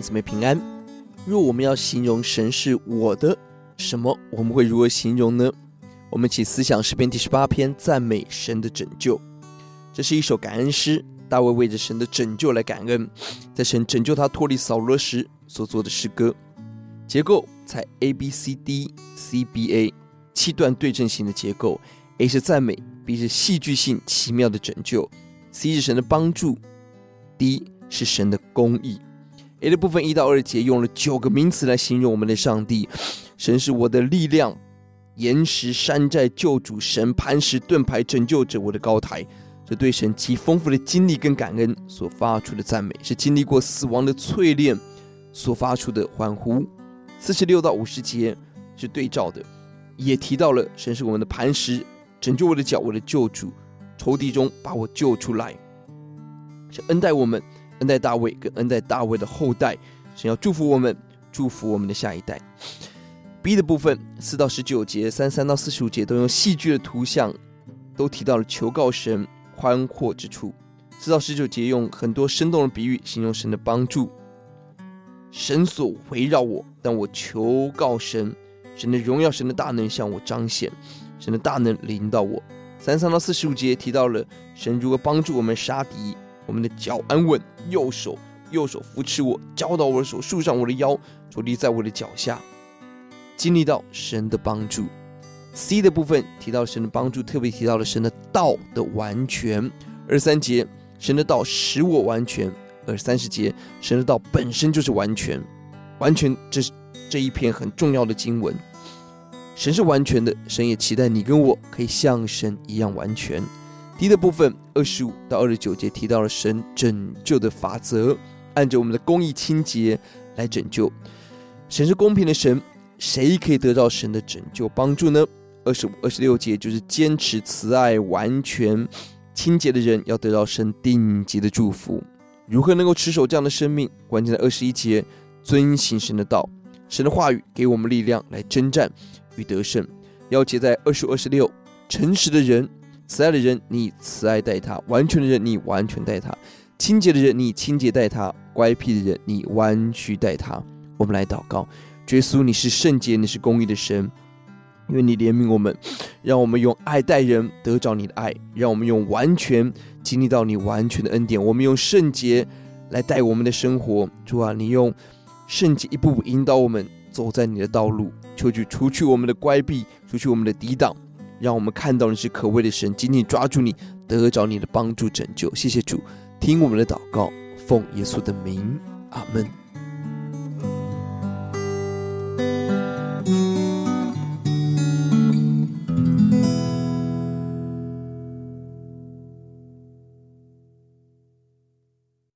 姊妹平安。若我们要形容神是我的什么，我们会如何形容呢？我们一起思想诗篇第十八篇，赞美神的拯救。这是一首感恩诗，大卫为着神的拯救来感恩，在神拯救他脱离扫罗时所做的诗歌。结构采 A B C D C B A 七段对称型的结构，A 是赞美，B 是戏剧性奇妙的拯救，C 是神的帮助，D 是神的公义。A 的部分一到二节用了九个名词来形容我们的上帝，神是我的力量，岩石、山寨、救主、神、磐石、盾牌、拯救者，我的高台。这对神极丰富的经历跟感恩所发出的赞美，是经历过死亡的淬炼所发出的欢呼。四十六到五十节是对照的，也提到了神是我们的磐石，拯救我的脚，我的救主，仇敌中把我救出来，是恩待我们。恩待大卫跟恩待大卫的后代，神要祝福我们，祝福我们的下一代。B 的部分四到十九节，三三到四十五节都用戏剧的图像，都提到了求告神宽阔之处。四到十九节用很多生动的比喻形容神的帮助。神所围绕我，但我求告神，神的荣耀、神的大能向我彰显，神的大能临到我。三三到四十五节提到了神如何帮助我们杀敌。我们的脚安稳，右手右手扶持我，教导我的手，束上我的腰，着地在我的脚下，经历到神的帮助。C 的部分提到神的帮助，特别提到了神的道的完全。二三节，神的道使我完全。二三十节，神的道本身就是完全，完全，这是这一篇很重要的经文。神是完全的，神也期待你跟我可以像神一样完全。D 的部分，二十五到二十九节提到了神拯救的法则，按着我们的公义清洁来拯救。神是公平的神，谁可以得到神的拯救帮助呢？二十五、二十六节就是坚持慈爱、完全清洁的人要得到神顶级的祝福。如何能够持守这样的生命？关键在二十一节，遵行神的道，神的话语给我们力量来征战与得胜。要结在二十五、二十六，诚实的人。慈爱的人，你慈爱待他；完全的人，你完全待他；清洁的人，你清洁待他；乖僻的人，你弯曲待他。我们来祷告：耶稣，你是圣洁，你是公义的神，因为你怜悯我们，让我们用爱待人，得着你的爱；让我们用完全经历到你完全的恩典。我们用圣洁来带我们的生活。主啊，你用圣洁一步步引导我们走在你的道路。求主除去我们的乖僻，除去我们的抵挡。让我们看到你是可畏的神，紧紧抓住你，得着你的帮助拯救。谢谢主，听我们的祷告，奉耶稣的名，阿门。